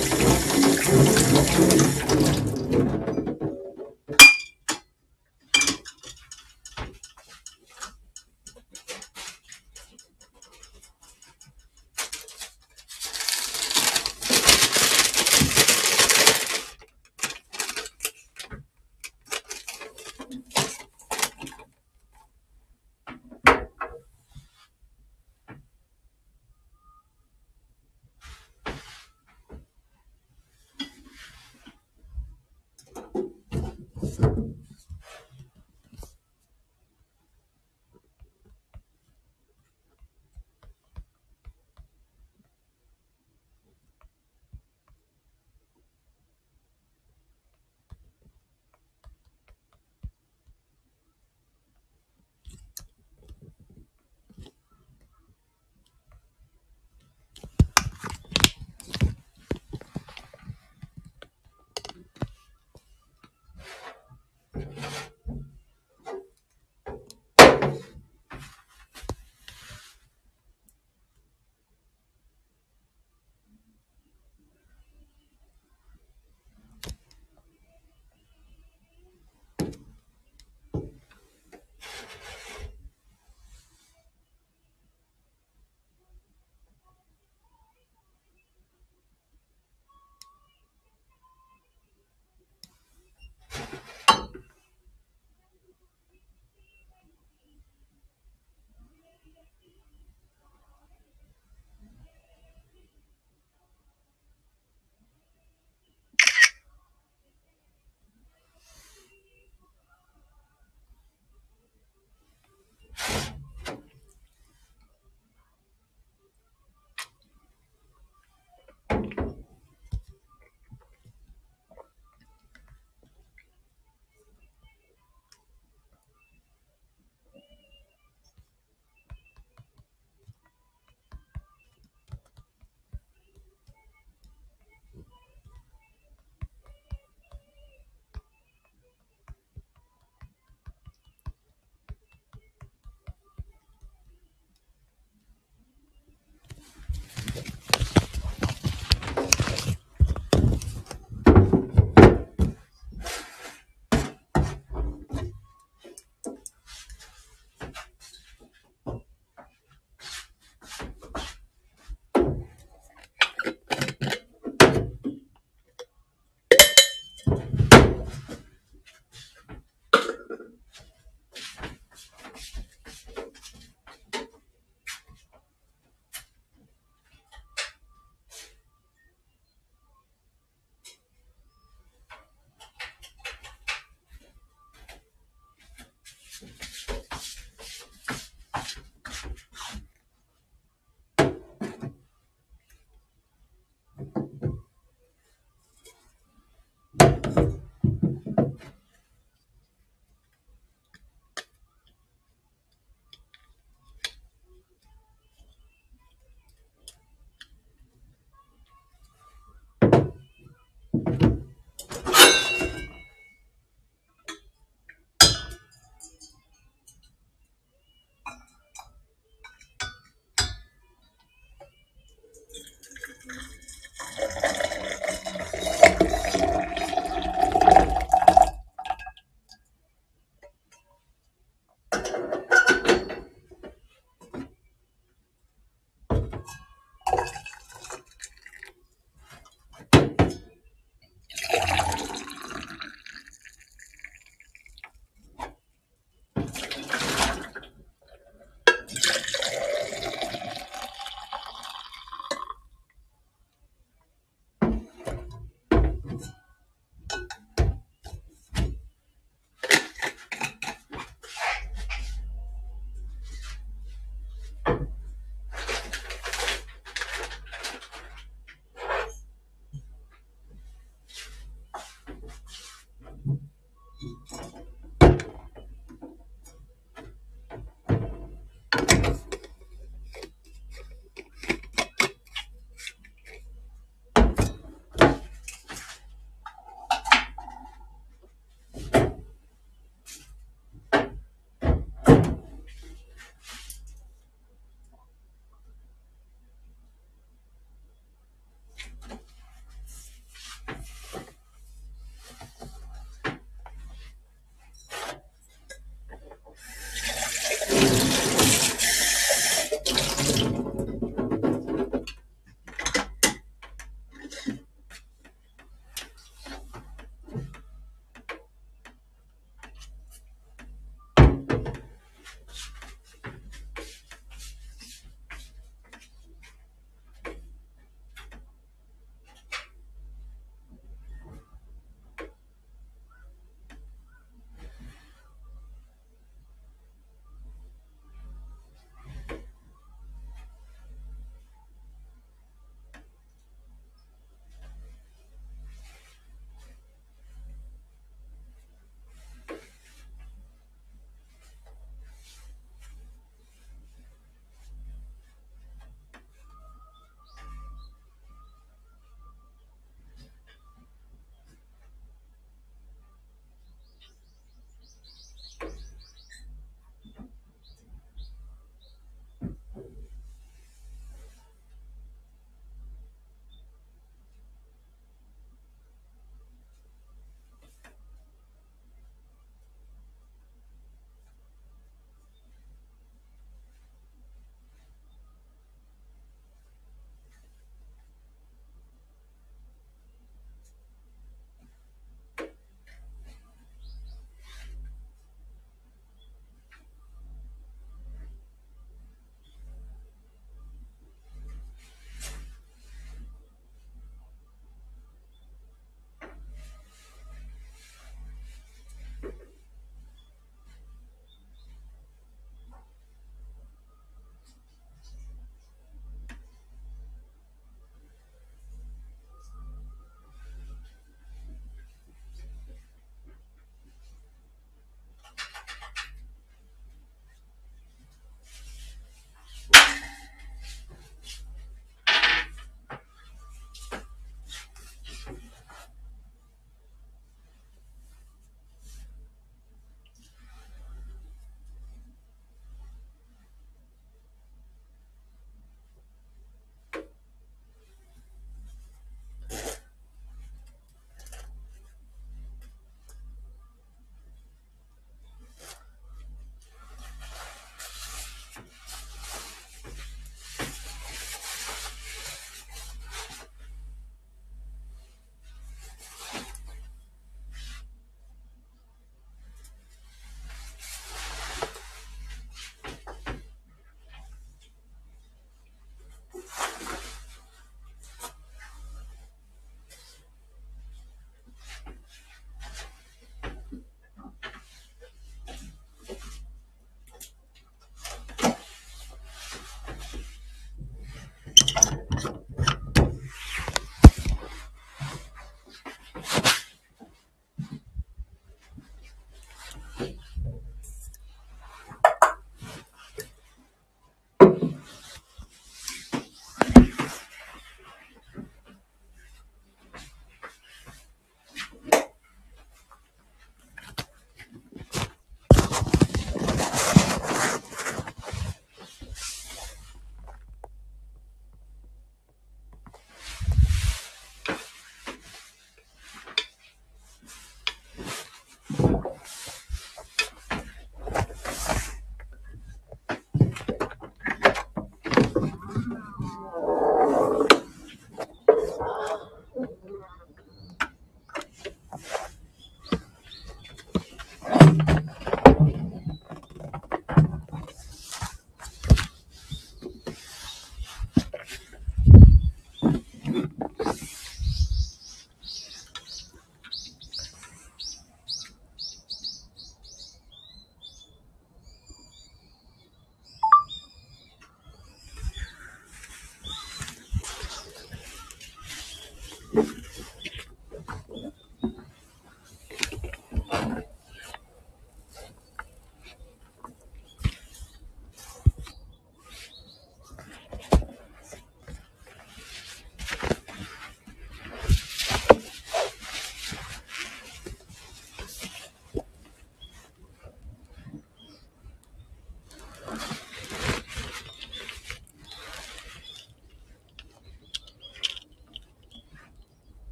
フフフフ。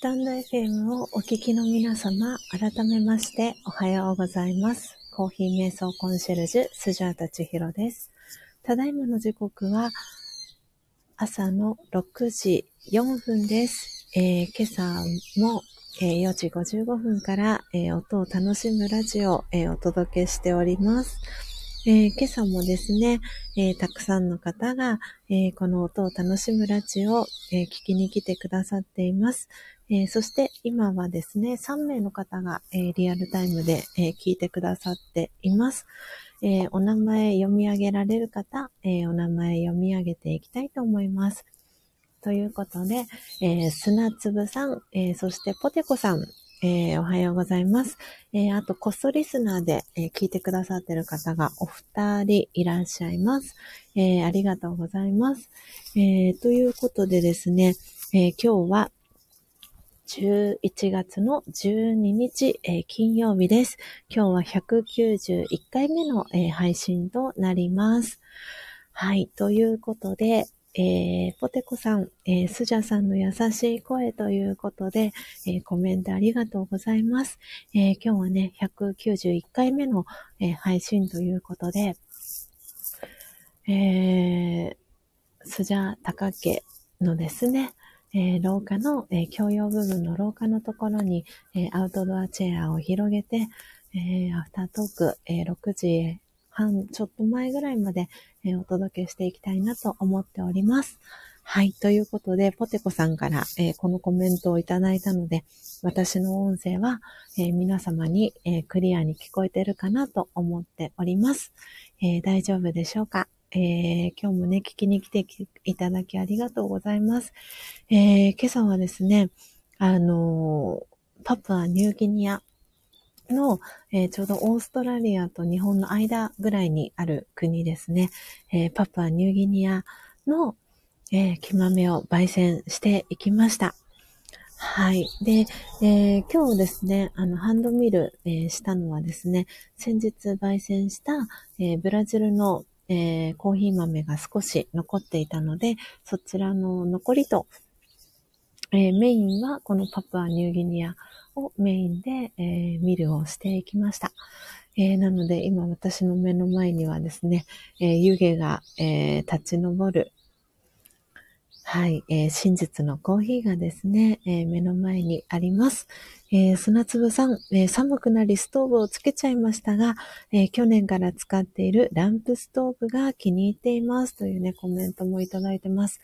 スタンド FM をお聞きの皆様、改めましておはようございます。コーヒー瞑想コンシェルジュ、スジャータチヒロです。ただいまの時刻は朝の6時4分です。えー、今朝も、えー、4時55分から、えー、音を楽しむラジオを、えお届けしております。え今朝もですね、えたくさんの方が、えこの音を楽しむラジオを、え聞きに来てくださっています。えそして今はですね、3名の方が、えリアルタイムで、え聞いてくださっています。えお名前読み上げられる方、えお名前読み上げていきたいと思います。ということで、えー、砂粒さん、えー、そしてポテコさん、えー、おはようございます。えー、あと、コストリスナーで、えー、聞いてくださってる方がお二人いらっしゃいます。えありがとうございます。えということでですね、え今日は11月の12日、え金曜日です。今日は191回目の、え配信となります。はい。ということで、えー、ポテコさん、えー、スジャさんの優しい声ということで、えー、コメントありがとうございます。えー、今日はね、191回目の、え、配信ということで、えー、スジャ高家のですね、えー、廊下の、えー、共用部分の廊下のところに、えー、アウトドアチェアを広げて、えー、アフタートーク、えー、6時半ちょっと前ぐらいまで、えー、お届けしていきたいなと思っております。はい。ということで、ポテコさんから、えー、このコメントをいただいたので、私の音声は、えー、皆様に、えー、クリアに聞こえてるかなと思っております。え大丈夫でしょうか？え今日もね、聞きに来ていただきありがとうございます。え今朝はですね、あのパプアニューギニアの、えー、ちょうどオーストラリアと日本の間ぐらいにある国ですね。えー、パプアニューギニアの、えー、木豆を焙煎していきました。はい。で、えー、今日ですね、あの、ハンドミル、えー、したのはですね、先日焙煎した、えー、ブラジルの、えコーヒー豆が少し残っていたので、そちらの残りと、えメインはこのパプアニューギニアをメインで、えー、ミルをしていきました。えー、なので今私の目の前にはですね、えー、湯気が、えー、立ち上る、はい、えー、真実のコーヒーがですね、えー、目の前にあります。えー、砂粒さん、えー、寒くなりストーブをつけちゃいましたが、えー、去年から使っているランプストーブが気に入っていますというね、コメントもいただいてます。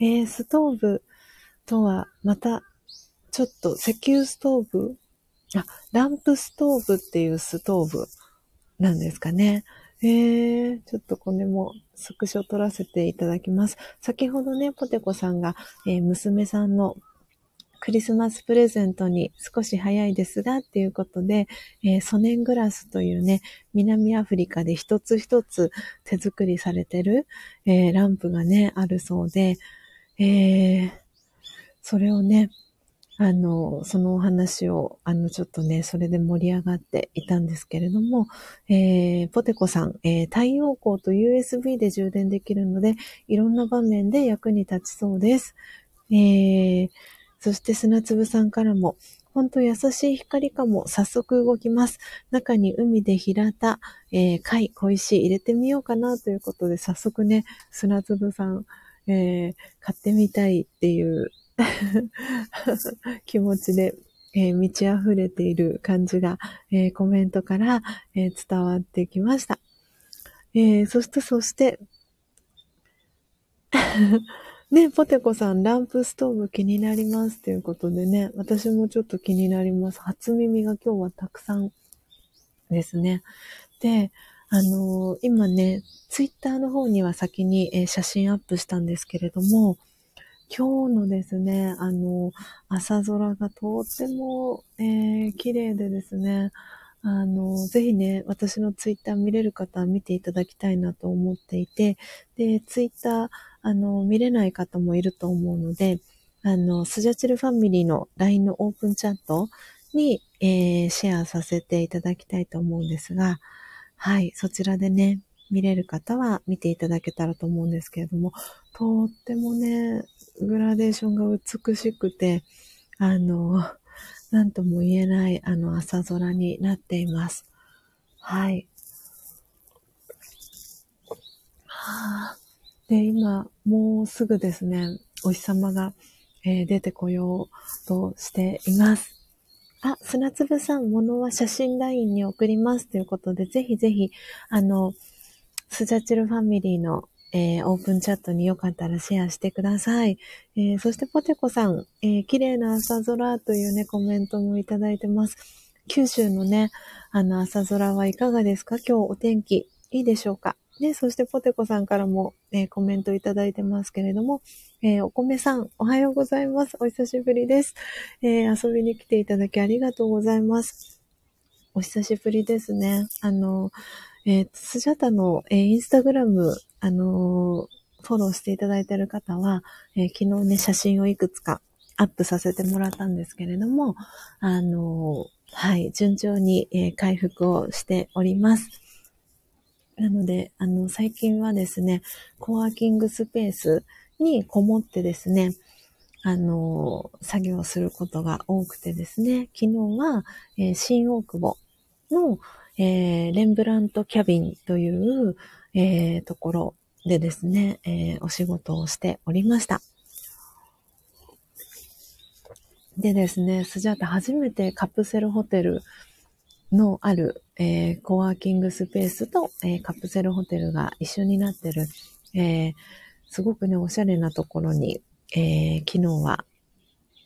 えー、ストーブとはまたちょっと石油ストーブ？あ、ランプストーブっていうストーブなんですかね。えー、ちょっとこれもスクショ撮らせていただきます。先ほどね、ポテコさんが、えー、娘さんのクリスマスプレゼントに少し早いですがっていうことで、えー、ソネングラスというね、南アフリカで一つ一つ手作りされてる、えー、ランプがね、あるそうで、えー、それをね、あの、そのお話を、あの、ちょっとね、それで盛り上がっていたんですけれども、えー、ポテコさん、えー、太陽光と USB で充電できるので、いろんな場面で役に立ちそうです。えー、そして砂粒さんからも、ほんと優しい光かも、早速動きます。中に海で平田、えー、貝、小石入れてみようかなということで、早速ね、砂粒さん、えー、買ってみたいっていう 気持ちで、えー、満ち溢れている感じが、えー、コメントから、えー、伝わってきました。えそして、そして、ね、ポテコさん、ランプストーブ気になりますということでね、私もちょっと気になります。初耳が今日はたくさんですね。で、あの今ね、ツイッターの方には先に、え写真アップしたんですけれども、今日のですね、あの、朝空がとっても、えー、綺麗でですね、あの、ぜひね、私のツイッター見れる方は見ていただきたいなと思っていて、で、ツイッター、あの、見れない方もいると思うので、あの、スジャチルファミリーの LINE のオープンチャットに、えー、シェアさせていただきたいと思うんですが、はい、そちらでね、見れる方は見ていただけたらと思うんですけれども、とってもね、グラデーションが美しくて、あの、なんとも言えない、あの、朝空になっています。はい。はあ、で、今、もうすぐですね、お日様が、えー、出てこようとしています。あ、砂粒さん、ものは写真ラインに送りますということで、ぜひぜひ、あの、スジャチルファミリーの、えー、オープンチャットによかったらシェアしてください。えー、そしてポテコさん、えー、綺麗な朝空というね、コメントもいただいてます。九州のね、あの朝空はいかがですか？今日お天気いいでしょうか？ね、そしてポテコさんからも、えー、コメントいただいてますけれども、えー、お米さん、おはようございます。お久しぶりです。えー、遊びに来ていただきありがとうございます。お久しぶりですね。あの、えー、スジャタの、えー、インスタグラム、あのフォローしていただいている方は、え昨日ね、写真をいくつかアップさせてもらったんですけれども、あのはい、順調に、え回復をしております。なので、あの、最近はですね、コワーキングスペースにこもってですね、あの、作業することが多くてですね、昨日は、えー、新大久保の、えー、レンブラントキャビンという、えー、ところでですね、えお仕事をしておりました。でですね、スジャータ初めてカプセルホテルのある、えー、コワーキングスペースと、えー、カプセルホテルが一緒になってる、えー、すごくね、おしゃれなところに、え昨日は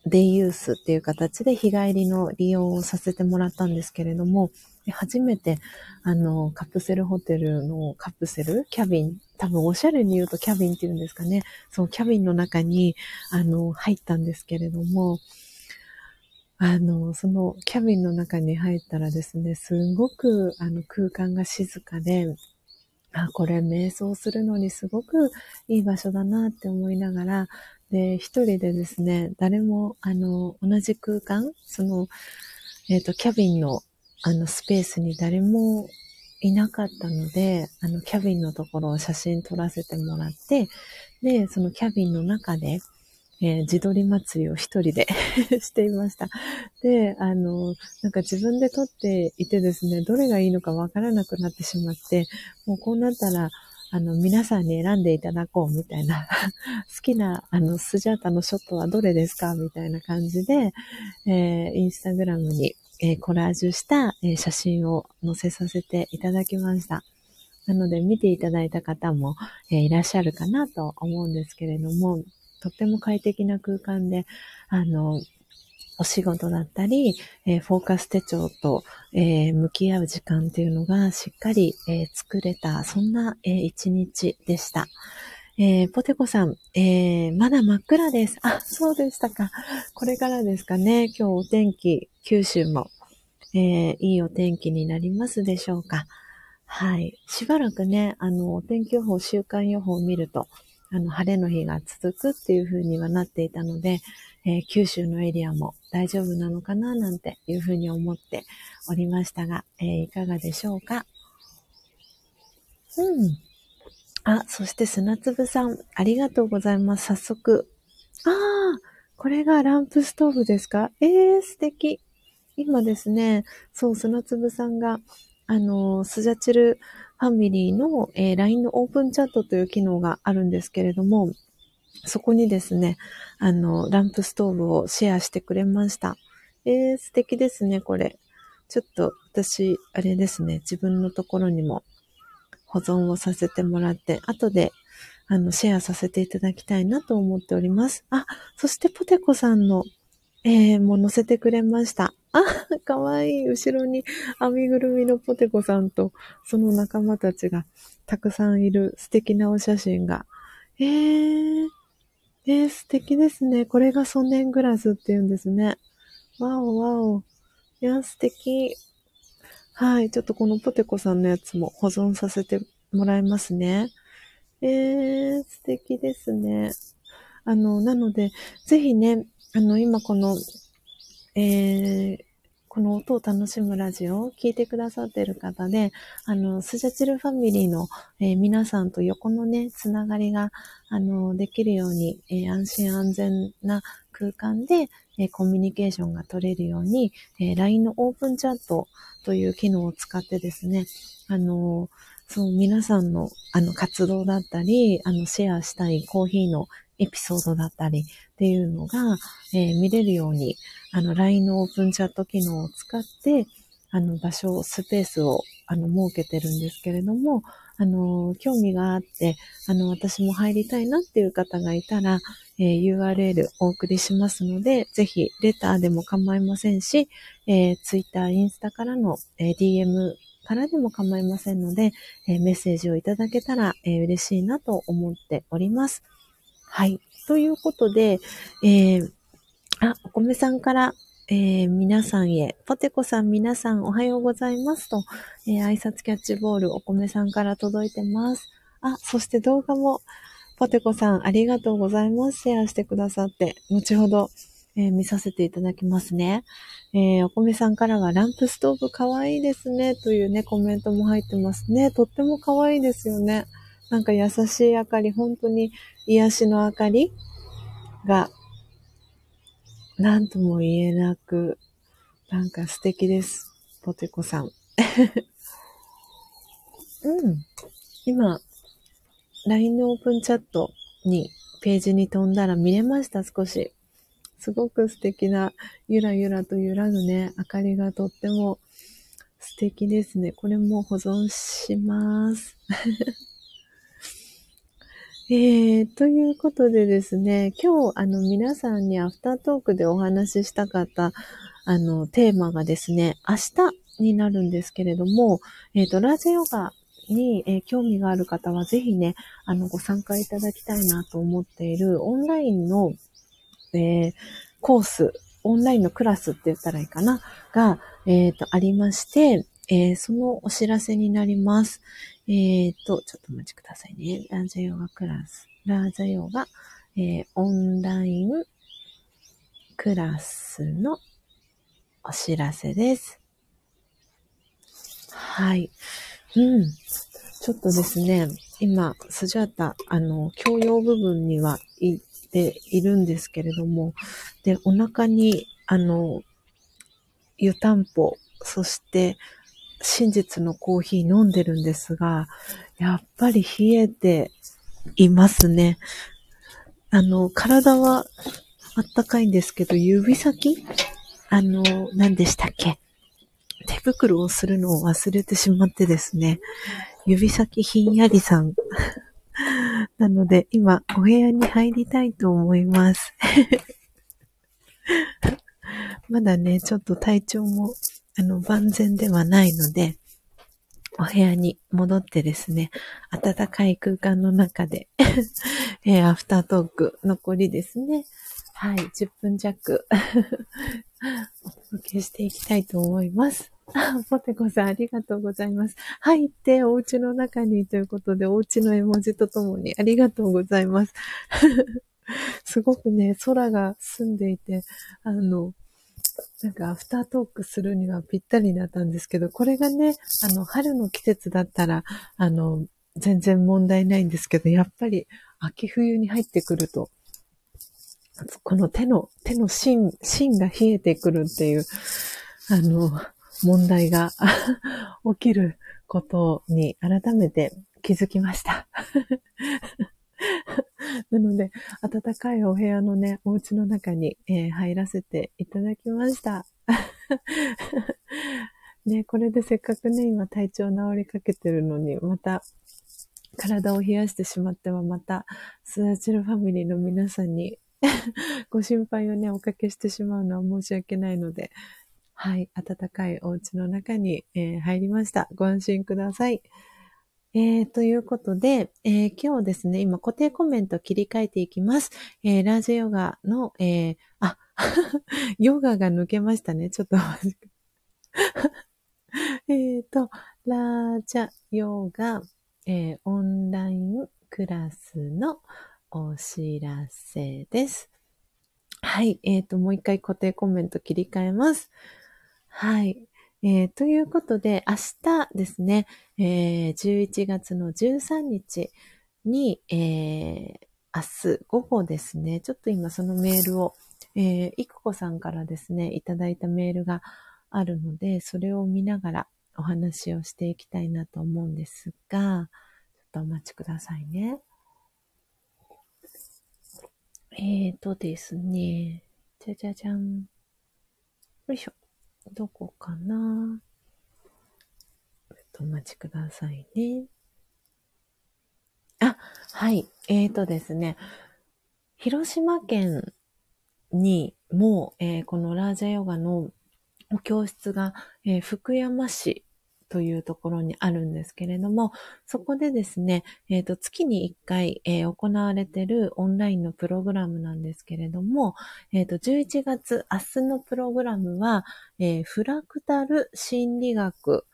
デイユースっていう形で日帰りの利用をさせてもらったんですけれども、で初めて、あの、カプセルホテルのカプセル、キャビン、多分おしゃれに言うとキャビンって言うんですかね。そのキャビンの中に、あの、入ったんですけれども、あの、そのキャビンの中に入ったらですね、すごくあの空間が静かで、あ、これ瞑想するのにすごくいい場所だなって思いながら、で、一人でですね、誰も、あの、同じ空間、その、えっ、ー、と、キャビンの、あの、スペースに誰もいなかったので、あの、キャビンのところを写真撮らせてもらって、で、そのキャビンの中で、えー、自撮り祭りを一人で していました。で、あの、なんか自分で撮っていてですね、どれがいいのかわからなくなってしまって、もうこうなったら、あの、皆さんに選んでいただこうみたいな、好きな、あの、スジャータのショットはどれですかみたいな感じで、えー、インスタグラムに、えー、コラージュした、えー、写真を載せさせていただきました。なので、見ていただいた方も、えー、いらっしゃるかなと思うんですけれども、とっても快適な空間で、あの、お仕事だったり、えー、フォーカス手帳と、えー、向き合う時間っていうのがしっかり、えー、作れた、そんな、え一日でした。えーポテコさん、えーまだ真っ暗です。あ、そうでしたか。これからですかね。今日お天気、九州も、えーいいお天気になりますでしょうか。はい。しばらくね、あの、お天気予報、週間予報を見ると、あの、晴れの日が続くっていう風にはなっていたので、えー、九州のエリアも大丈夫なのかななんていう風に思っておりましたが、えー、いかがでしょうかうん。あ、そして砂粒さん、ありがとうございます。早速。ああ、これがランプストーブですか？えー、素敵。今ですね、そう、砂粒さんが、あの、スジャチルファミリーの、えー、LINE のオープンチャットという機能があるんですけれども、そこにですね、あの、ランプストーブをシェアしてくれました。えー、素敵ですね、これ。ちょっと私、あれですね、自分のところにも保存をさせてもらって、後で、あの、シェアさせていただきたいなと思っております。あ、そしてポテコさんのえー、もう載せてくれました。あ、かわいい。後ろに編みぐるみのポテコさんと、その仲間たちがたくさんいる素敵なお写真が。えー、えー、素敵ですね。これがソネングラスって言うんですね。わおわお。いや、素敵。はい。ちょっとこのポテコさんのやつも保存させてもらいますね。えー、素敵ですね。あの、なので、ぜひね、あの、今この、えー、この音を楽しむラジオを聞いてくださっている方で、あの、スジャチルファミリーの、えー、皆さんと横のね、つながりが、あの、できるように、えー、安心安全な空間で、えー、コミュニケーションが取れるように、え LINE のオープンチャットという機能を使ってですね、あの、そう、皆さんの、あの、活動だったり、あの、シェアしたいコーヒーのエピソードだったりっていうのが、えー、見れるように、あの、LINE のオープンチャット機能を使って、あの、場所、スペースを、あの、設けてるんですけれども、あの、興味があって、あの、私も入りたいなっていう方がいたら、えー、URL お送りしますので、ぜひ、レターでも構いませんし、えー、Twitter、インスタからの、えー、DM からでも構いませんので、えー、メッセージをいただけたら、えー、嬉しいなと思っております。はい。ということで、えー、あ、お米さんから、えー、皆さんへ、ポテコさん皆さんおはようございますと、えー、挨拶キャッチボールお米さんから届いてます。あ、そして動画も、ポテコさんありがとうございます。シェアしてくださって、後ほど、えー、見させていただきますね。えー、お米さんからはランプストーブかわいいですね、というね、コメントも入ってますね。とってもかわいいですよね。なんか優しい明かり、本当に癒しの明かりが、なんとも言えなく、なんか素敵です。ポテコさん。うん。今、LINE のオープンチャットに、ページに飛んだら見れました、少し。すごく素敵な、ゆらゆらと揺らぐね、明かりがとっても素敵ですね。これも保存します。えー、ということでですね、今日、あの、皆さんにアフタートークでお話ししたかった、あの、テーマがですね、明日になるんですけれども、えっ、ー、と、ラジオガに、えー、興味がある方は、ぜひね、あの、ご参加いただきたいなと思っている、オンラインの、えー、コース、オンラインのクラスって言ったらいいかな、が、えっ、と、ありまして、えそのお知らせになります。えっ、ー、と、ちょっとお待ちくださいね。ラージャヨガクラス。ラージャヨガ、えー、オンラインクラスのお知らせです。はい。うん。ちょっとですね、今、スジャータ、あの、教養部分には行っているんですけれども、で、お腹に、あの、湯たんぽ、そして、真実のコーヒー飲んでるんですが、やっぱり冷えていますね。あの、体はあったかいんですけど、指先？あの、何でしたっけ？手袋をするのを忘れてしまってですね、指先ひんやりさん。なので、今、お部屋に入りたいと思います。まだね、ちょっと体調もあの、万全ではないので、お部屋に戻ってですね、暖かい空間の中で えー、アフタートーク残りですね。はい、10分弱お届けしていきたいと思います。ポテコさんありがとうございます。入ってお家の中にということで、お家の絵文字とともにありがとうございます。すごくね、空が澄んでいて、あの、なんかアフタートークするにはぴったりだったんですけど、これがね、あの、春の季節だったら、あの、全然問題ないんですけど、やっぱり秋冬に入ってくると、この手の、手の芯、芯が冷えてくるっていう、あの、問題が 起きることに改めて気づきました。なので、暖かいお部屋のね、お家の中に、えー、入らせていただきました。ね、これでせっかくね、今体調治りかけてるのに、また、体を冷やしてしまっては、また、スダチルファミリーの皆さんに ご心配をね、おかけしてしまうのは申し訳ないので、はい、暖かいお家の中に、えー、入りました。ご安心ください。えー、ということで、えー、今日ですね、今固定コメント切り替えていきます。えー、ラージヨガの、えー、あ、ヨガが抜けましたね。ちょっと待って。えっと、ラージャヨガ、えー、オンラインクラスのお知らせです。はい。えっ、ー、と、もう一回固定コメント切り替えます。はい。えー、ということで、明日ですね、えー、11月の13日に、えー、明日午後ですね、ちょっと今そのメールを、えー、いくこさんからですね、いただいたメールがあるので、それを見ながらお話をしていきたいなと思うんですが、ちょっとお待ちくださいね。えーとですね、じゃじゃじゃん。よいしょ。どこかな？ちょっとお待ちくださいね。あ、はい。えーとですね、広島県にも、えー、このラージャヨガの教室が、えー、福山市というところにあるんですけれども、そこでですね、え、ー、と、月に1回、えー、行われているオンラインのプログラムなんですけれども、えっ、ー、と、11月、明日のプログラムは、えフラクタル心理学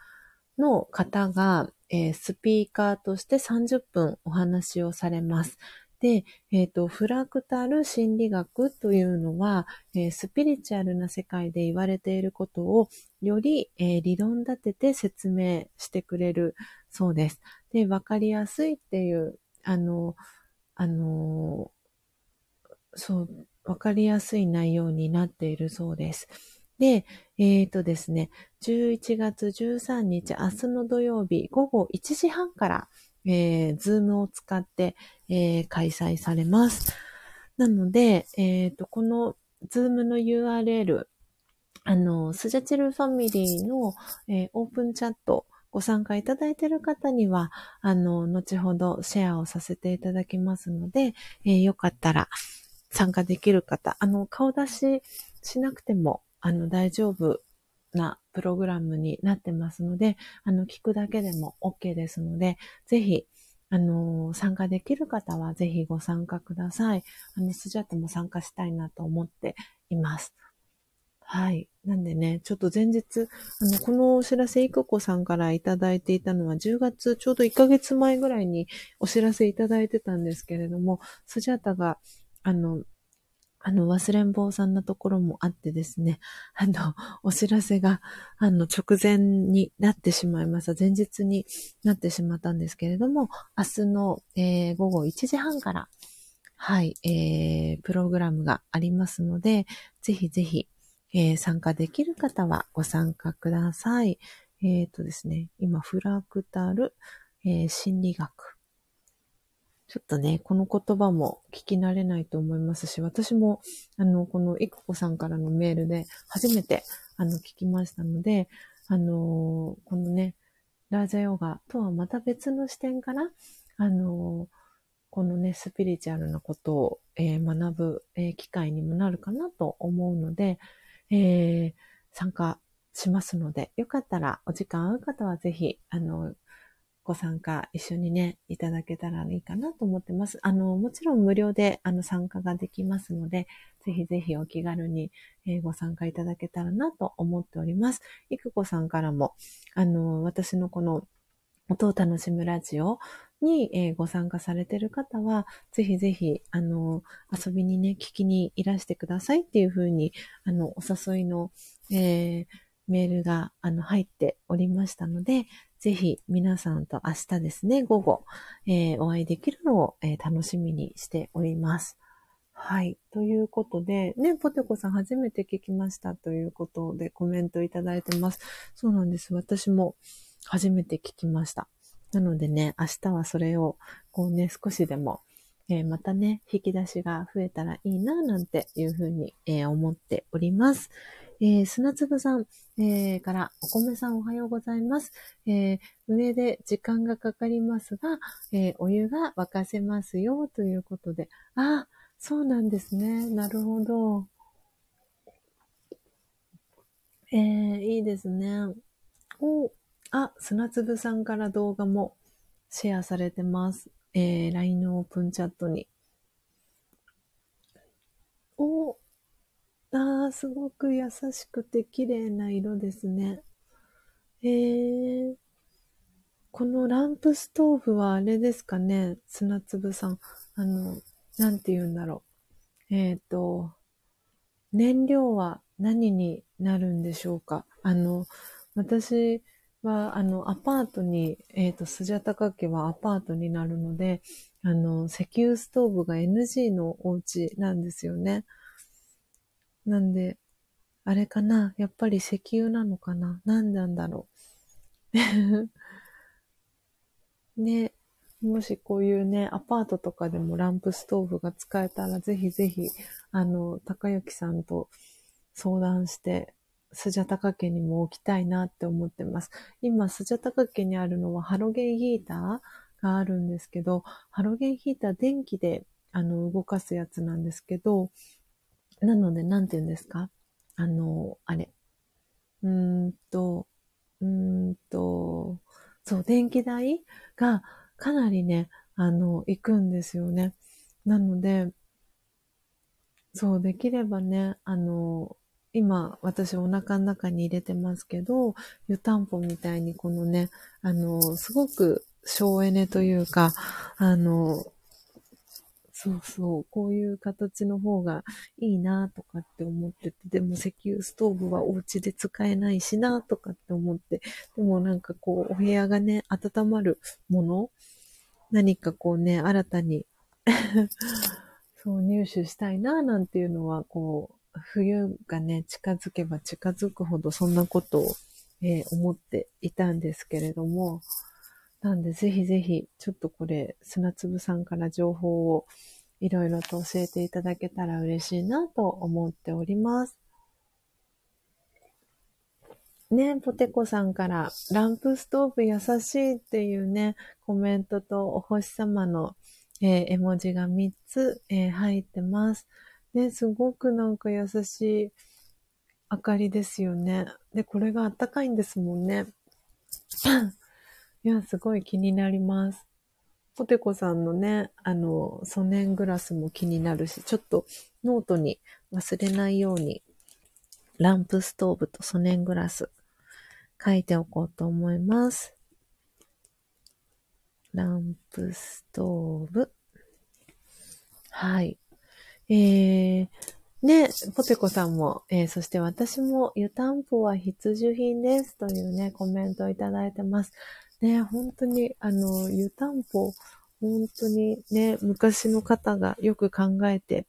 の方が、えスピーカーとして30分お話をされます。で、えっ、ー、と、フラクタル心理学というのは、えー、スピリチュアルな世界で言われていることをより、えー、理論立てて説明してくれるそうです。で、わかりやすいっていう、あの、あの、そう、わかりやすい内容になっているそうです。で、えっ、ー、とですね、11月13日、明日の土曜日午後1時半から、えー、 Zoomを使って、えー、開催されます。なので、えっ、ー、と、このズームの URL、あの、スジャチルファミリーの、えー、オープンチャットご参加いただいている方には、あの、後ほどシェアをさせていただきますので、えー、よかったら参加できる方、あの、顔出ししなくても、あの、大丈夫なプログラムになってますので、あの、聞くだけでも OK ですので、ぜひ、あの参加できる方はぜひご参加ください。あの、スジャットも参加したいなと思っています。はい。なんでね、ちょっと前日、あの、このお知らせ、いくこさんからいただいていたのは、10月、ちょうど1ヶ月前ぐらいにお知らせいただいてたんですけれども、スジャータが、あの、あの、忘れん坊さんなところもあってですね、あの、お知らせが、あの、直前になってしまいました。前日になってしまったんですけれども、明日の、えー、午後1時半から、はい、えー、プログラムがありますので、ぜひぜひ、えー、参加できる方はご参加ください。えっ、ー、とですね、今、フラクタル、えー、心理学ちょっとね、この言葉も聞き慣れないと思いますし、私も、あの、このいくこさんからのメールで初めて、あの、聞きましたので、あの、このね、ラージャヨガとはまた別の視点から、あの、このね、スピリチュアルなことを、えー、学ぶ、えー、機会にもなるかなと思うので、えー、参加しますので、よかったらお時間合う方はぜひ、あの、ご参加一緒にね、いただけたらいいかなと思ってます。あの、もちろん無料であの参加ができますので、ぜひぜひお気軽に、えー、ご参加いただけたらなと思っております。いくこさんからも、あの、私のこの音を楽しむラジオに、えー、ご参加されてる方は、ぜひぜひ、あの、遊びにね、聞きにいらしてくださいっていうふうに、あの、お誘いの、えー、メールが、あの、入っておりましたので、ぜひ皆さんと明日ですね、午後、えー、お会いできるのを、え、楽しみにしております。はい。ということで、ね、ポテコさん初めて聞きましたということでコメントいただいてます。そうなんです。私も初めて聞きました。なのでね、明日はそれを、こうね、少しでも、えー、またね、引き出しが増えたらいいな、なんていうふうに、えー、思っております。えー、砂粒さん、えー、から、お米さんおはようございます。えー、上で時間がかかりますが、え、お湯が沸かせますよ、ということで。あ、そうなんですね。なるほど。え、いいですね。お、あ、砂粒さんから動画もシェアされてます。えー、LINE のオープンチャットに。お、ああ、すごく優しくて綺麗な色ですね。えー、このランプストーブはあれですかね、砂粒さん。あの、なんて言うんだろう。えっ、ー、と、燃料は何になるんでしょうか？あの、私は、あの、アパートに、えっ、ー、と、スジャタカ家はアパートになるので、あの、石油ストーブが NG のお家なんですよね。なんで、あれかな？やっぱり石油なのかな？何なんだろう？ね、もしこういうね、アパートとかでもランプストーブが使えたら、ぜひぜひ、あの、高之さんと相談して、スジャタカ家にも置きたいなって思ってます。今、スジャタカ家にあるのはハロゲンヒーターがあるんですけど、ハロゲンヒーター電気であの動かすやつなんですけど、なので、なんて言うんですか？あの、あれ。うーんと、うーんと、そう、電気代がかなりね、あの、行くんですよね。なので、そう、できればね、あの、今、私お腹の中に入れてますけど、湯たんぽみたいにこのね、あの、すごく省エネというか、あの、そうそう、こういう形の方がいいなとかって思ってて、でも石油ストーブはお家で使えないしなとかって思って、でもなんかこう、お部屋がね、温まるもの、何かこうね、新たに そう入手したいななんていうのは、こう、冬がね、近づけば近づくほどそんなことを、えー、思っていたんですけれども、なんでぜひぜひ、ちょっとこれ、砂粒さんから情報をいろいろと教えていただけたら嬉しいなと思っております。ね、ポテコさんから、ランプストーブ優しいっていうね、コメントとお星様の、えー、絵文字が3つ、えー、入ってます。ね、すごくなんか優しい明かりですよね。で、これがあったかいんですもんね。いや、すごい気になります。ポテコさんのね、あの、ソネングラスも気になるし、ちょっとノートに忘れないように、ランプストーブとソネングラス書いておこうと思います。ランプストーブ。はい。えー、ね、ポテコさんも、えー、そして私も湯たんぽは必需品ですというね、コメントをいただいてます。ね、本当に、あの、湯たんぽ、本当にね、昔の方がよく考えて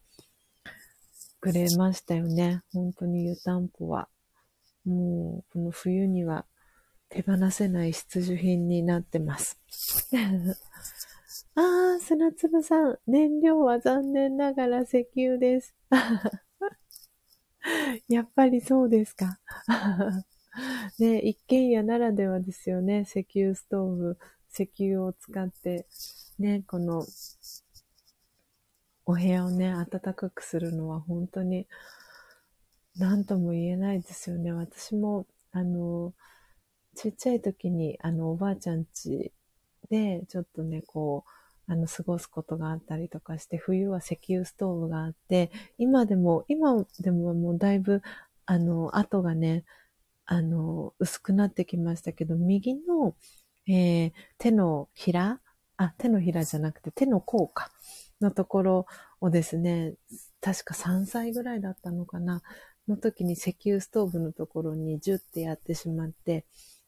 くれましたよね。本当に湯たんぽは。もう、この冬には手放せない必需品になってます。あー、砂粒さん、燃料は残念ながら石油です。やっぱりそうですか。ね、一軒家ならではですよね。石油ストーブ、石油を使って、ね、この、お部屋をね、暖かくするのは本当に、何とも言えないですよね。私も、あの、ちっちゃい時に、あの、おばあちゃん家で、ちょっとね、こう、あの、過ごすことがあったりとかして、冬は石油ストーブがあって、今でも、今でももうだいぶ、あの、跡がね、あの、薄くなってきましたけど、右の、えー、手のひらあ、手のひらじゃなくて手の甲かのところをですね、確か3歳ぐらいだったのかな、の時に石油ストーブのところにジュってやってしまって、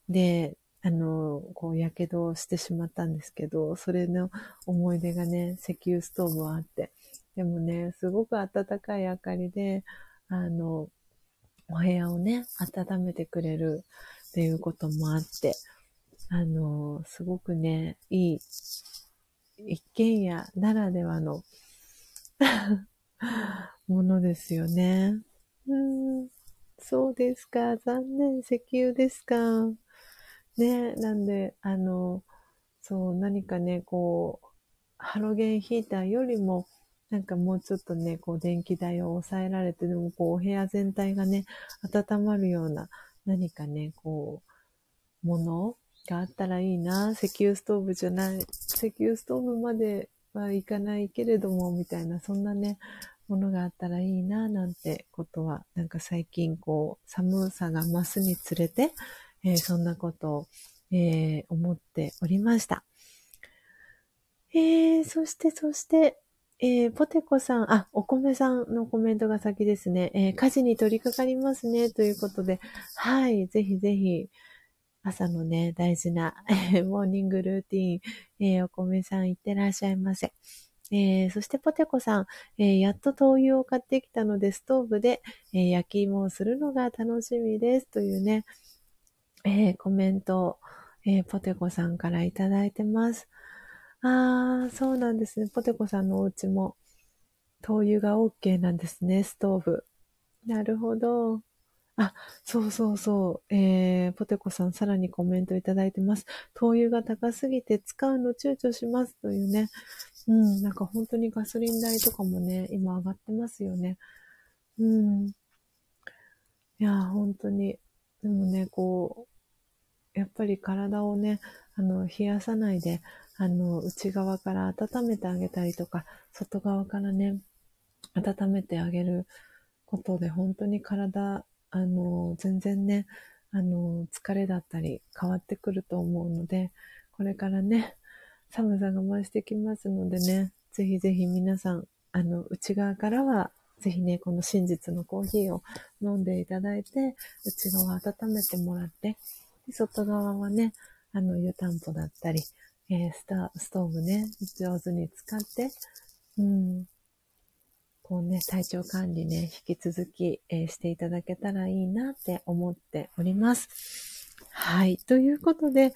で、あの、こう、やけどをしてしまったんですけど、それの思い出がね、石油ストーブはあって、でもね、すごく暖かい明かりで、あの、お部屋をね、温めてくれるっていうこともあって、あの、すごくね、いい、一軒家ならではの ものですよね。うん、そうですか。残念。石油ですか。ね、なんで、あの、そう、何かね、こう、ハロゲンヒーターよりも、なんかもうちょっとね、こう電気代を抑えられて、でもこうお部屋全体がね、温まるような何かね、こう、ものがあったらいいな。石油ストーブじゃない、石油ストーブまではいかないけれども、みたいな、そんなね、ものがあったらいいな、なんてことは、なんか最近こう、寒さが増すにつれて、えー、そんなことを、えー、思っておりました。えー、そして、そして、えー、ポテコさん、あ、お米さんのコメントが先ですね。えー、家事に取り掛かりますね。ということで、はい、ぜひぜひ、朝のね、大事なえ、モーニングルーティン、えー、お米さんいってらっしゃいませ。えー、そしてポテコさん、えー、やっと灯油を買ってきたので、ストーブで、えー、焼き芋をするのが楽しみです。というね、えコメント、えポテコさんからいただいてます。あー、そうなんですね。ポテコさんのお家も、灯油が OK なんですね、ストーブ。なるほど。あ、そうそうそう。えー、ポテコさんさらにコメントいただいてます。灯油が高すぎて使うの躊躇しますというね。うん、なんか本当にガソリン代とかもね、今上がってますよね。うん。いや、本当に。でもね、こう、やっぱり体をね、あの、冷やさないで、あの、内側から温めてあげたりとか、外側からね、温めてあげることで、本当に体、あの、全然ね、あの、疲れだったり変わってくると思うので、これからね、寒さが増してきますのでね、ぜひぜひ皆さん、あの、内側からは、ぜひね、この真実のコーヒーを飲んでいただいて、内側温めてもらって、外側はね、あの、湯たんぽだったり、えー、スタストーブね、上手に使って、うん、こうね、体調管理ね、引き続き、えー、していただけたらいいなって思っております。はい。ということで、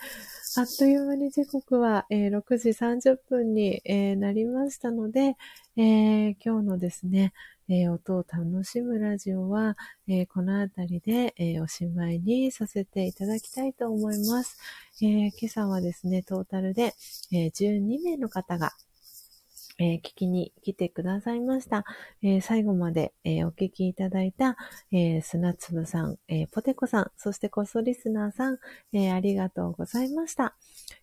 あっという間に時刻は、えー、6時30分に、えー、なりましたので、え、今日のですね、え音を楽しむラジオは、えこのあたりで、えおしまいにさせていただきたいと思います。え今朝はですね、トータルで、え12名の方が、えー、聞きに来てくださいました。えー、最後まで、えー、お聞きいただいた、え砂粒さん、えポテコさん、そしてコストリスナーさん、えありがとうございました。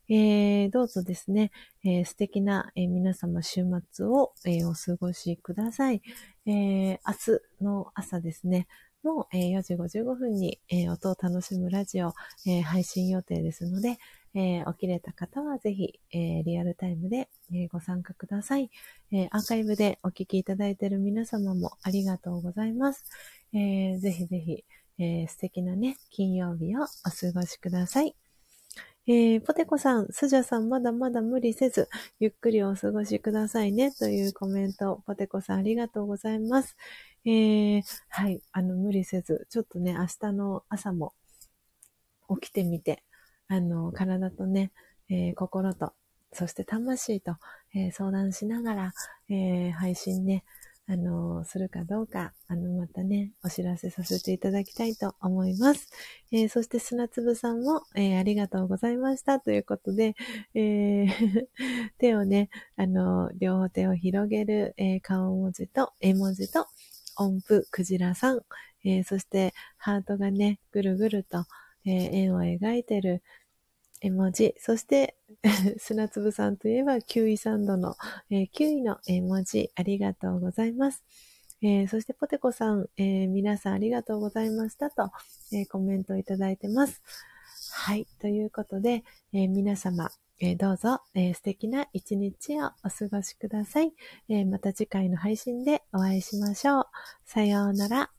えどうぞですね、え素敵な、え皆様週末を、えお過ごしください。え明日の朝ですね、の、え4時55分に、え音を楽しむラジオ、え配信予定ですので、えー、起きれた方はぜひ、えー、リアルタイムで、えー、ご参加ください、えー、アーカイブでお聞きいただいている皆様もありがとうございます。えー、ぜひぜひ、えー、素敵なね、金曜日をお過ごしください。えー、ポテコさん、スジャさん、まだまだ無理せず、ゆっくりお過ごしくださいね、というコメント、ポテコさんありがとうございます。えー、はい、あの、無理せず、ちょっとね、明日の朝も起きてみて、あの、体とね、えー、心と、そして魂と、えー、相談しながら、えー、配信ね、あのするかどうか、あの、またね、お知らせさせていただきたいと思います。えそして砂粒さんも、えありがとうございましたということで、え 手をね、あの両手を広げる、え顔文字と絵文字と音符クジラさん、えそしてハートがね、ぐるぐると、え円を描いてる、絵文字。そして、砂粒さんといえば、キウイサンドの、えー、キウイの絵文字、ありがとうございます。えー、そしてポテコさん、えー、皆さんありがとうございましたと、えコメントいただいてます。はい。ということで、え皆様、えどうぞ、え素敵な一日をお過ごしください、えまた次回の配信でお会いしましょう。さようなら。